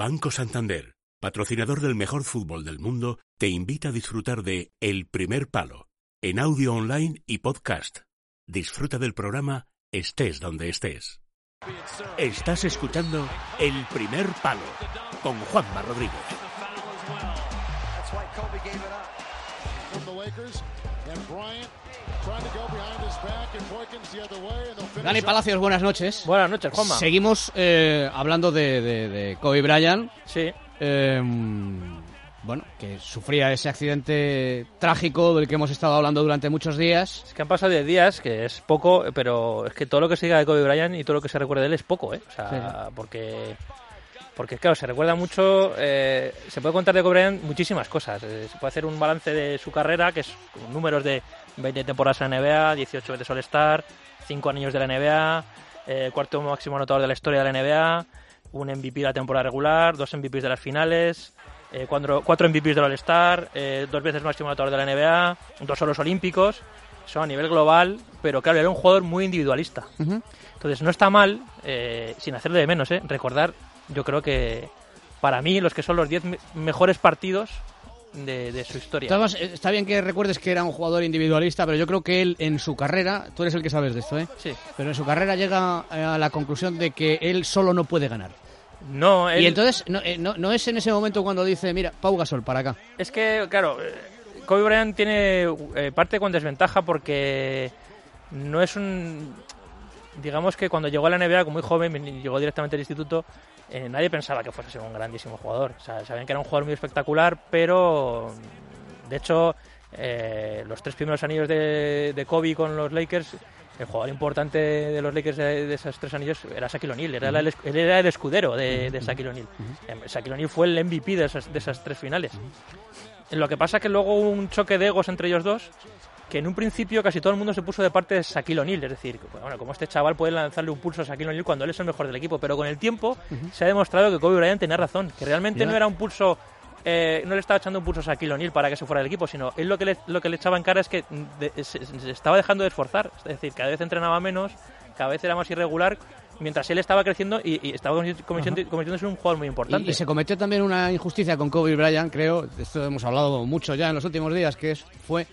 Banco Santander, patrocinador del mejor fútbol del mundo, te invita a disfrutar de El Primer Palo, en audio online y podcast. Disfruta del programa estés donde estés. Estás escuchando El Primer Palo con Juanma Rodríguez. Dani Palacios, buenas noches. Buenas noches, Juanma. Seguimos eh, hablando de, de, de, Kobe Bryant. Sí. Eh, bueno, que sufría ese accidente trágico del que hemos estado hablando durante muchos días. Es que han pasado 10 días, que es poco, pero es que todo lo que se diga de Kobe Bryant y todo lo que se recuerde de él es poco, ¿eh? O sea, sí. porque porque claro, se recuerda mucho, eh, se puede contar de Kobe Bryant muchísimas cosas. Eh, se puede hacer un balance de su carrera, que es con números de 20 temporadas en la NBA, 18 veces All-Star, 5 anillos de la NBA, eh, cuarto máximo anotador de la historia de la NBA, un MVP de la temporada regular, dos MVPs de las finales, cuatro, cuatro MVPs del All-Star, eh, dos veces máximo anotador de la NBA, dos oros olímpicos. Eso a nivel global, pero claro, era un jugador muy individualista. Uh -huh. Entonces no está mal, sin hacerle de menos, recordar yo creo que para mí los que son los 10 mejores partidos de, de, su historia. Además, está bien que recuerdes que era un jugador individualista, pero yo creo que él en su carrera, tú eres el que sabes de esto, ¿eh? Sí. Pero en su carrera llega a la conclusión de que él solo no puede ganar. No, él... Y entonces no, no, no, es en ese momento cuando dice, mira, Pau Gasol, para acá. Es que, claro, Kobe Bryant tiene eh, parte con desventaja porque no es un... Digamos que cuando llegó a la NBA, como muy joven, llegó directamente al instituto, eh, nadie pensaba que fuese a ser un grandísimo jugador. O sea, sabían que era un jugador muy espectacular, pero de hecho, eh, los tres primeros anillos de, de, Kobe con los Lakers, el jugador importante de los Lakers de, de esos tres anillos era Shaquille O'Neal. Era, uh -huh. él era el escudero de, de Shaquille O'Neal. Uh -huh. Shaquille O'Neal fue el MVP de esas, de esas tres finales. Lo que pasa es que luego hubo un choque de egos entre ellos dos que en un principio casi todo el mundo se puso de parte de Shaquille O'Neal, es decir, bueno, como este chaval puede lanzarle un pulso a Shaquille O'Neal cuando él es el mejor del equipo, pero con el tiempo uh -huh. se ha demostrado que Kobe Bryant tenía razón, que realmente yeah. no era un pulso, eh, no le estaba echando un pulso a Shaquille O'Neal para que se fuera del equipo, sino él lo que le, lo que le echaba en cara es que de, se, se, estaba dejando de esforzar, es decir, cada vez entrenaba menos, cada vez era más irregular, mientras él estaba creciendo y, y estaba convirtiéndose en un jugador muy importante. Y, y, se cometió también una injusticia con Kobe Bryant, creo, de esto hemos hablado mucho ya en los últimos días, que es, fue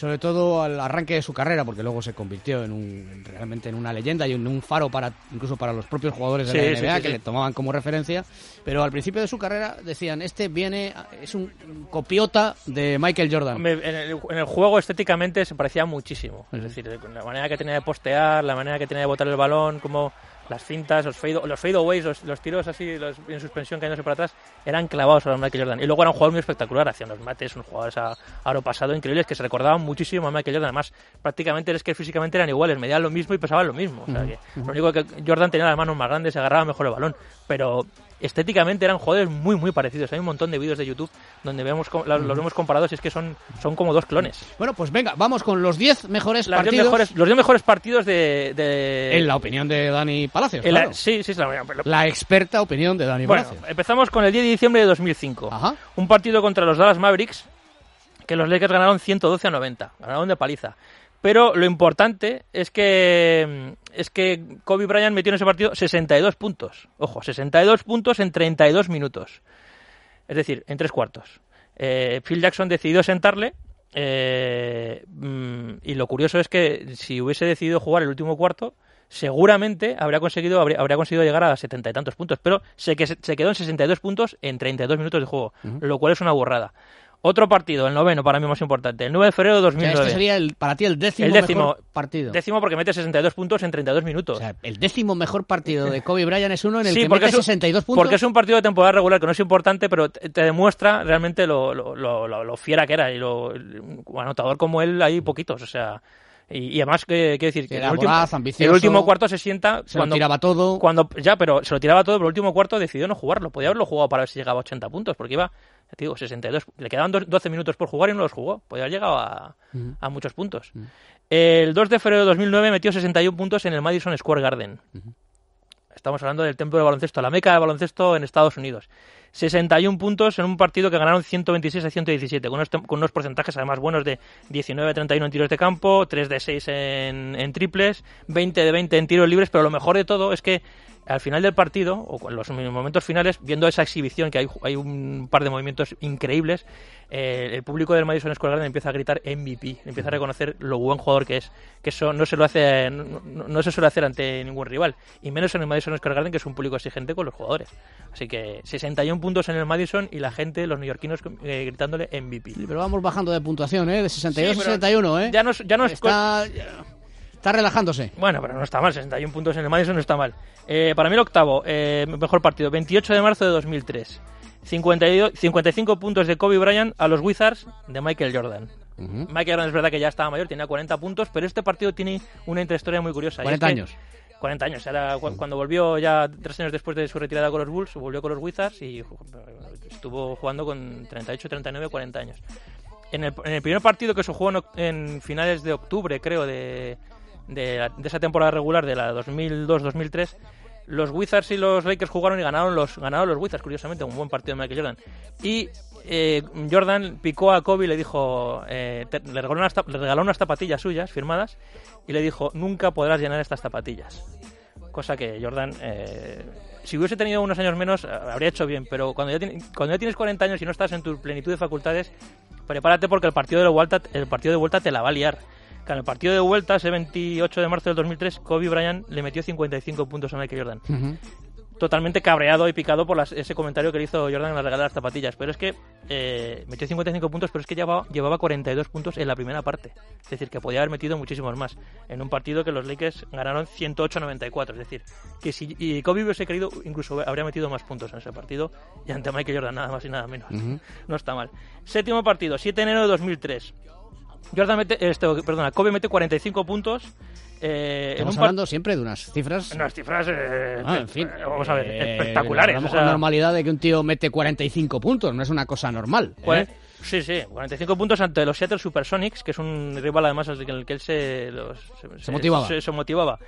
sobre todo al arranque de su carrera, porque luego se convirtió en un, realmente en una leyenda y en un faro para incluso para los propios jugadores de sí, la NBA sí, sí, que le tomaban como referencia. Pero al principio de su carrera decían, este viene, es un copiota de Michael Jordan. En el, en el juego estéticamente se parecía muchísimo. Es decir, la manera que tenía de postear, la manera que tenía de botar el balón, como las cintas, los fade, los fadeaways, los, los tiros así los, en suspensión cayéndose para atrás, eran clavados a Michael Jordan. Y luego era un jugador muy espectacular, hacían los mates, unos jugadores a aro pasado increíbles que se recordaban muchísimo a Michael Jordan. Además, prácticamente es que físicamente eran iguales, medían lo mismo y pesaban lo mismo. O sea, que. Lo único que Jordan tenía las manos más grandes, se agarraba mejor el balón. Pero estéticamente eran jugadores muy muy parecidos. Hay un montón de vídeos de YouTube donde vemos los vemos comparados y es que son, son como dos clones. Bueno, pues venga, vamos con los 10 mejores Las partidos. Diez mejores, los 10 mejores partidos de, de, En la opinión de Dani Palacios. La, sí, sí, es la, la, experta opinión de Dani bueno, Palacios. Empezamos con el 10 de diciembre de 2005. Ajá. Un partido contra los Dallas Mavericks que los Lakers ganaron 112 a 90. Ganaron de paliza. Pero lo importante es que es que Kobe Bryant metió en ese partido 62 puntos. Ojo, 62 puntos en 32 minutos. Es decir, en tres cuartos. Eh, Phil Jackson decidió sentarle. Eh, y lo curioso es que si hubiese decidido jugar el último cuarto, seguramente habría conseguido, habría, habría conseguido llegar a setenta y tantos puntos. Pero se, que, se quedó en 62 puntos en 32 minutos de juego, uh -huh. lo cual es una burrada. Otro partido, el noveno para mí más importante, el 9 de febrero de 2009. O sea, este sería el, para ti el décimo, el décimo mejor partido. Décimo porque mete 62 puntos en 32 minutos. O sea, el décimo mejor partido de Kobe Bryant es uno en el sí, que mete un, 62 puntos. Porque es un partido de temporada regular que no es importante, pero te, te demuestra realmente lo, lo, lo, lo, fiera que era y lo anotador como él hay poquitos, o sea... Y, y, además, quiero decir que, el, último, ambicioso, el último cuarto se sienta. Se cuando, lo tiraba todo. Cuando, ya, pero se lo tiraba todo, pero el último cuarto decidió no jugarlo. Podía haberlo jugado para ver si llegaba a 80 puntos, porque iba, te digo, 62. Le quedaban 12 minutos por jugar y no los jugó. Podía haber llegado a, uh -huh. a muchos puntos. Uh -huh. El 2 de febrero de 2009 metió 61 puntos en el Madison Square Garden. Uh -huh. Estamos hablando del templo de baloncesto, la meca de baloncesto en Estados Unidos. 61 puntos en un partido que ganaron 126 a 117, con unos, con unos porcentajes además buenos de 19 a 31 en tiros de campo, 3 de 6 en, en triples, 20 de 20 en tiros libres, pero lo mejor de todo es que al final del partido, o en los momentos finales, viendo esa exhibición, que hay, hay un par de movimientos increíbles, eh, el público del Madison Square Garden empieza a gritar MVP, empieza a reconocer lo buen jugador que es, que eso no se lo hace, no, se suele hacer ante ningún rival, y menos en el Madison Square Garden, que es un público exigente con los jugadores. Así que 61 puntos en el Madison y la gente, los neoyorquinos, eh, gritándole MVP. pero vamos bajando de puntuación, ¿eh? De 62 a 61, ¿eh? Ya no, ya no Está... Está relajándose. Bueno, pero no está mal, 61 puntos en el Madison no está mal. Eh, para mí el octavo, eh, mejor partido, 28 de marzo de 2003. 52, 55 puntos de Kobe Bryant a los Wizards de Michael Jordan. Michael Jordan es verdad que ya estaba mayor, tenía 40 puntos, pero este partido tiene una intrahistoria muy curiosa. 40 años. 40 años, era cuando volvió ya tres años después de su retirada con los Bulls, volvió con los Wizards y estuvo jugando con 38, 39, 40 años. En el, en el primer partido que se jugó en finales de octubre, creo, de, de, esa temporada regular de la 2002-2003, los Wizards y los Lakers jugaron y ganaron los, ganaron los Wizards, curiosamente, un buen partido de Michael Jordan. Y eh, Jordan picó a Kobe y le dijo, eh, le, regaló unas, le regaló unas zapatillas suyas firmadas y le dijo, nunca podrás llenar estas zapatillas. Cosa que Jordan, eh, si hubiese tenido unos años menos, habría hecho bien, pero cuando ya, cuando ya tienes 40 años y no estás en tu plenitud de facultades, prepárate porque el partido de vuelta, el partido de vuelta te la va a liar en el partido de vuelta, ese 28 de marzo del 2003, Kobe Bryant le metió 55 puntos a Michael Jordan. Totalmente cabreado y picado por ese comentario que le hizo Jordan en la regala de las zapatillas. Pero es que eh, metió 55 puntos, pero es que llevaba, llevaba 42 puntos en la primera parte. Es decir, que podía haber metido muchísimos más. En un partido que los Lakers ganaron 108-94. Es decir, que si Kobe hubiese querido, incluso habría metido más puntos en ese partido. Y ante Michael Jordan, nada más y nada menos. No está mal. Séptimo partido, 7 de enero de 2003. Jordan mete, este, perdona, Kobe mete 45 puntos. Eh, Estamos hablando siempre de unas cifras. Unas cifras, eh, ah, en fin, eh, vamos a ver, eh, espectaculares. La normalidad de que un tío mete 45 puntos, no es una cosa normal. Sí, sí, 45 puntos ante los Seattle Supersonics, que es un rival además en el que él se, se, motivaba. se motivaba.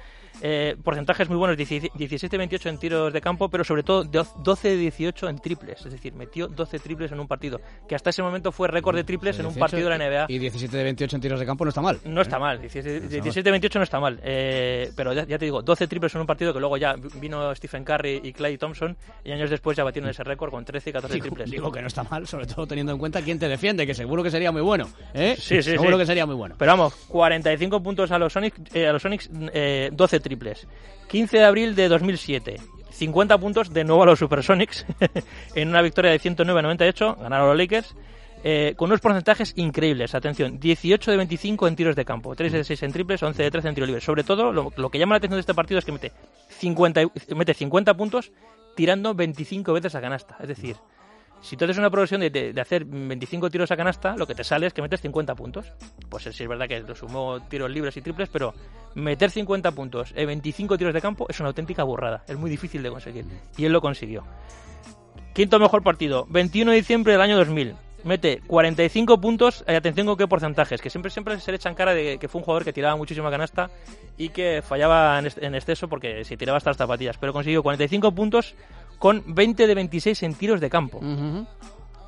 Eh, porcentajes muy buenos, 17-28 en tiros de campo, pero sobre todo 12-18 en triples. Es decir, metió 12 triples en un partido, que hasta ese momento fue récord de triples en un partido de la NBA. Y 17-28 en tiros de campo no está mal. No está mal, 17-28 no está mal. Eh, pero ya, te digo, 12 triples en un partido que luego ya vino Stephen Curry y Clay Thompson y años después ya batieron ese récord con 13 y 14 triples. Digo que no está mal, sobre todo teniendo en cuenta quién te defiende, que seguro que sería muy bueno. ¿eh? Sí, sí, seguro que sería muy bueno. Pero vamos, 45 puntos a los Sonics, a los Sonics 12 triples. 15 de abril de 2007. 50 puntos de nuevo a los Supersonics en una victoria de 109 a 98, ganaron los Lakers. Eh, con unos porcentajes increíbles. Atención, 18 de 25 en tiros de campo, 3 de 6 en triples, 11 de 13 en tiros libres. Sobre todo, lo, que llama la atención de este partido es que mete 50, mete 50 puntos tirando 25 veces a canasta. Es decir, si tú haces una progresión de, hacer 25 tiros a canasta, lo que te sale es que metes 50 puntos. Pues sí es verdad que lo sumo tiros libres y triples, pero meter 50 puntos en 25 tiros de campo es una auténtica burrada. Es muy difícil de conseguir. Y él lo consiguió. Quinto mejor partido, 21 de diciembre del año 2000 mete 45 puntos, y atención con qué porcentajes, que siempre siempre se le echan cara de que fue un jugador que tiraba muchísima canasta y que fallaba en exceso porque se tiraba hasta las zapatillas, pero consiguió 45 puntos con 20 de 26 en tiros de campo.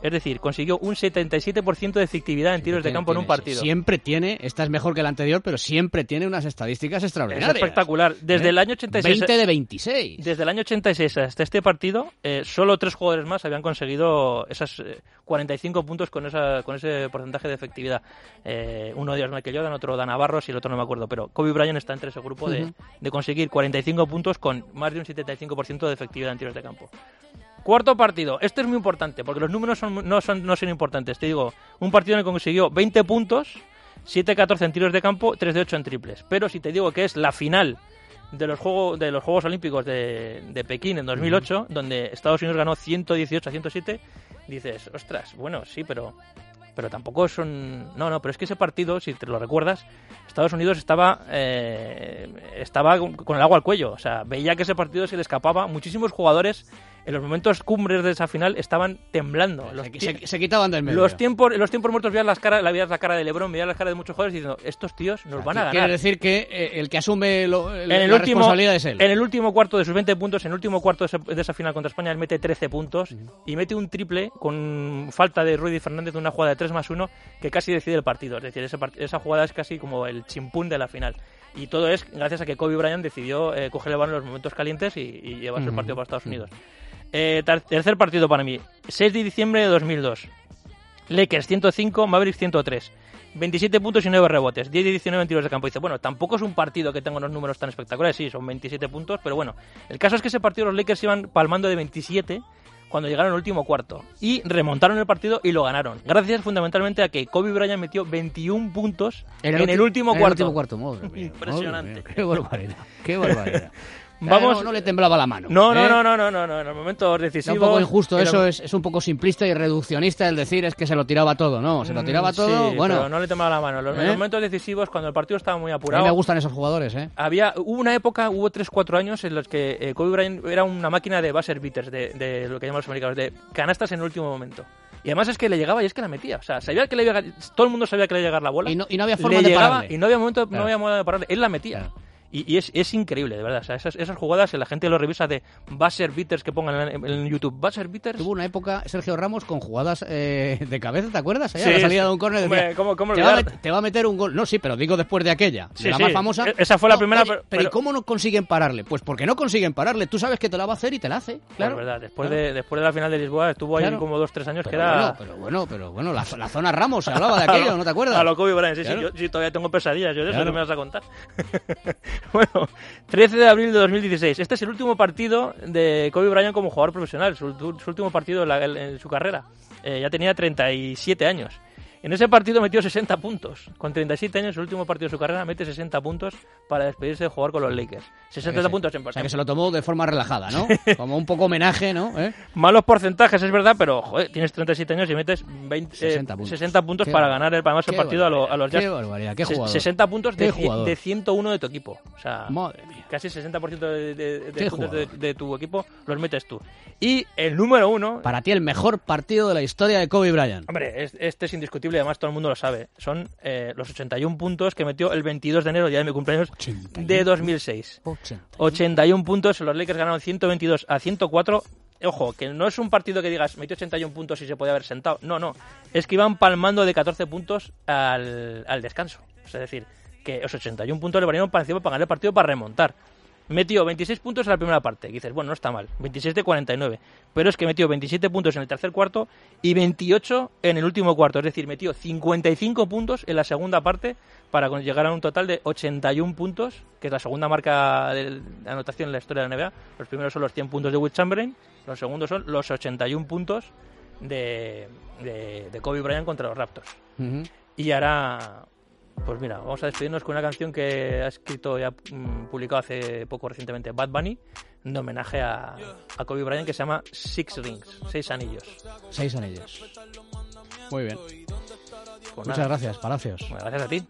Es decir, consiguió un 77% de efectividad en tiros de campo en un partido. Siempre tiene, esta es mejor que la anterior, pero siempre tiene unas estadísticas extraordinarias. Es espectacular. Desde ¿Eh? el año 86. 20 de 26. Desde el año 86 hasta este partido, eh, solo tres jugadores más habían conseguido esas 45 eh, puntos con, esa, con ese porcentaje de efectividad. uno de ellos Michael Jordan, otro Dan Navarros y el otro no me acuerdo. Pero Kobe Bryant está entre ese grupo de, de conseguir 45 puntos con más de un 75% de efectividad en tiros de campo. Cuarto partido. Este es muy importante porque los números no, son, no son importantes. Te digo, un partido en el que consiguió 20 puntos, 7-14 en tiros de campo, 3 de 8 en triples. Pero si te digo que es la final de los, juegos de los Juegos Olímpicos de, de Pekín en 2008, donde Estados Unidos ganó 118 a 107, dices, ostras, bueno, sí, pero pero tampoco son... No, no, pero es que ese partido, si te lo recuerdas, Estados Unidos estaba, eh, estaba con el agua al cuello. O sea, veía que ese partido se le escapaba. Muchísimos jugadores en los momentos cumbres de esa final estaban temblando. Los Se, se- se quitaban del medio. los tiempos, los tiempos muertos veías las caras, la veías la cara de LeBron, veías la cara de muchos jugadores diciendo, estos tíos nos van a Quiere ganar. decir que eh, el que asume lo- el- En el la último, responsabilidad es él. en el último cuarto de sus 20 puntos, en el último cuarto de esa, de esa final contra España, él mete 13 puntos y mete un triple con falta de Rudy Fernández de una jugada de 3 más 1 que casi decide el partido. Es decir, part- esa jugada es casi como el chimpún de la final. Y todo es gracias a que Kobe Bryant decidió eh, coger el balón en los momentos calientes y, y llevarse el partido para Estados Unidos. Eh, ter- tercer partido para mí, 6 de diciembre de 2002. Lakers 105, Mavericks 103. 27 puntos y 9 rebotes, 10 de 19 en tiros de campo. Dice, bueno, tampoco es un partido que tenga unos números tan espectaculares, sí, son 27 puntos, pero bueno, el caso es que ese partido los Lakers iban palmando de 27 cuando llegaron al último cuarto y remontaron el partido y lo ganaron. Gracias fundamentalmente a que Kobe Bryant metió 21 puntos en el, último el cuarto. último cuarto, madre mía, Impresionante. madre mía, qué barbaridad. Qué barbaridad. Vamos- No, no le temblaba la mano. No, no, ¿eh? no, no, no, no, no, en los momentos Era decisivos. un poco injusto, los- eso es, es un poco simplista y reduccionista el decir es que se lo tiraba todo, ¿no? Se lo tiraba Mm, todo, sí, bueno, pero no le temblaba la mano. Los, en ¿Eh? los momentos decisivos, cuando el partido estaba muy a mí apurado. me gustan esos jugadores, ¿eh? Había, hubo una época, hubo 3-4 años en los que eh, Kobe Bryant era una máquina de buzzer beaters, de, de lo que llaman los americanos, de canastas en el último momento. Y además es que le llegaba y es que la metía. O sea, sabía que le iba a- todo el mundo sabía que le iba a llegar la bola. Y no, y no había forma le de llegaba pararle. y no había momento, Claro. no había modo de pararle. Él la metía. Claro. Y, y es, es increíble, de verdad. O sea, esas, esas jugadas, la gente lo revisa de buzzer beaters que pongan en, en YouTube. Buzzer beaters. Tuvo una época Sergio Ramos con jugadas eh, de cabeza, ¿te acuerdas? Allá Sí, la salida sí. de un córner decía, ¿cómo- cómo te, va a olvidar? met- te va a meter un gol. No, sí, pero digo después de aquella, de la más famosa. E- esa fue la No, primera, oye, pero- pero ¿y cómo no consiguen pararle? Pues porque no consiguen pararle. Tú sabes que te la va a hacer y te la hace, Pues claro. verdad, después, Claro. de, después de la final de Lisboa estuvo ahí Claro. como 2-3 años que Pero era... bueno, pero bueno, pero bueno, la, la zona Ramos se hablaba de aquello, lo- ¿no te acuerdas? A lo Kobe Bryant, sí, Claro. sí, yo sí, todavía tengo pesadillas, yo de eso que me vas a contar. bueno, 13 de abril de 2016. Este es el último partido de Kobe Bryant como jugador profesional, su, su último partido en, la- en su carrera. Eh, ya tenía 37 años. En ese partido metió 60 puntos. Con 37 años, el último partido de su carrera, mete 60 puntos para despedirse de jugar con los Lakers. 60 sí. puntos en O sea, que se lo tomó de forma relajada, ¿no? Como un poco homenaje, ¿no? ¿Eh? Malos porcentajes, es verdad, pero joder, tienes 37 años y metes 20, 60 eh, puntos. 60 puntos para ganar el, además el partido a, lo- a los Jazz. Qué barbaridad, qué jugador. 60 puntos de, de 101 de tu equipo. O sea, Madre mía. casi 60% de, de- puntos de, tu equipo los metes tú. Y el número uno, Para ti el mejor partido de la historia de Kobe Bryant. hombre, es- este es indiscutible, además todo el mundo lo sabe. Son eh, los 81 puntos que metió el 22 de enero, día de mi cumpleaños, 81. de 2006. 80. 81 puntos, los Lakers ganaron 122 a 104. Ojo, que no es un partido que digas metió 81 puntos y se podía haber sentado. No, no. Es que iban palmando de 14 puntos al, al descanso. Es decir, que los 81 puntos le valieron para encima para ganar el partido para remontar. Metió 26 puntos en la primera parte. Y dices, bueno, no está mal. 26 de 49. Pero es que metió 27 puntos en el tercer cuarto y 28 en el último cuarto. Es decir, metió 55 puntos en la segunda parte para llegar a un total de 81 puntos, que es la segunda marca de anotación en la historia de la NBA. Los primeros son los 100 puntos de Will Chamberlain, los segundos son los 81 puntos de, de, de Kobe Bryant contra los Raptors. Y ahora, pues mira, vamos a despedirnos con una canción que ha escrito y ha mm, publicado hace poco recientemente Bad Bunny, de homenaje a, a Kobe Bryant, que se llama Six Rings, Seis Anillos. Seis anillos. Muy bien. Pues Muchas nada, gracias, Palacios. bueno, gracias a ti.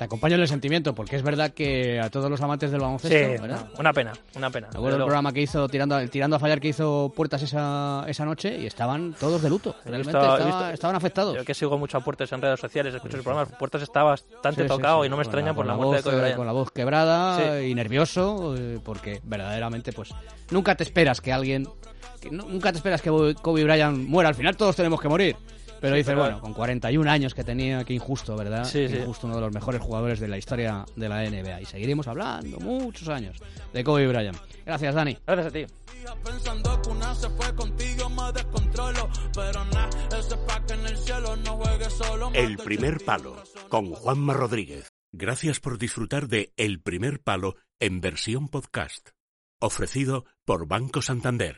Te acompaño en el sentimiento, porque es verdad que a todos los amantes del baloncesto, Sí, ¿verdad? una pena, una pena. Me acuerdo luego. programa que hizo tirando, a- tirando a fallar que hizo puertas esa, esa noche y estaban todos de luto. Realmente visto- he estaba- visto- estaban afectados. Yo que sigo mucho a Puertas en redes sociales, escucho el programa, Puertas está bastante Sí, sí, tocado sí. y no me extraña por con la, muerte voz, de Kobe. Con la voz quebrada Sí. y nervioso, eh, porque verdaderamente, pues, nunca te esperas que alguien... que nunca te esperas que Kobe Bryant muera. Al final todos tenemos que morir. Pero Sí, dices, pero- bueno, con 41 años que tenía, qué injusto, ¿verdad? Sí, Qué sí. injusto, uno de los mejores jugadores de la historia de la NBA. Y seguiremos hablando muchos años de Kobe Bryant. Gracias, Dani. Gracias a ti. Pensando que una se fue contigo me descontrolo Pero nada, eso es pa' que en el cielo no juegue solo El primer palo con Juanma Rodríguez. Gracias por disfrutar de El primer palo en versión podcast. Ofrecido por Banco Santander.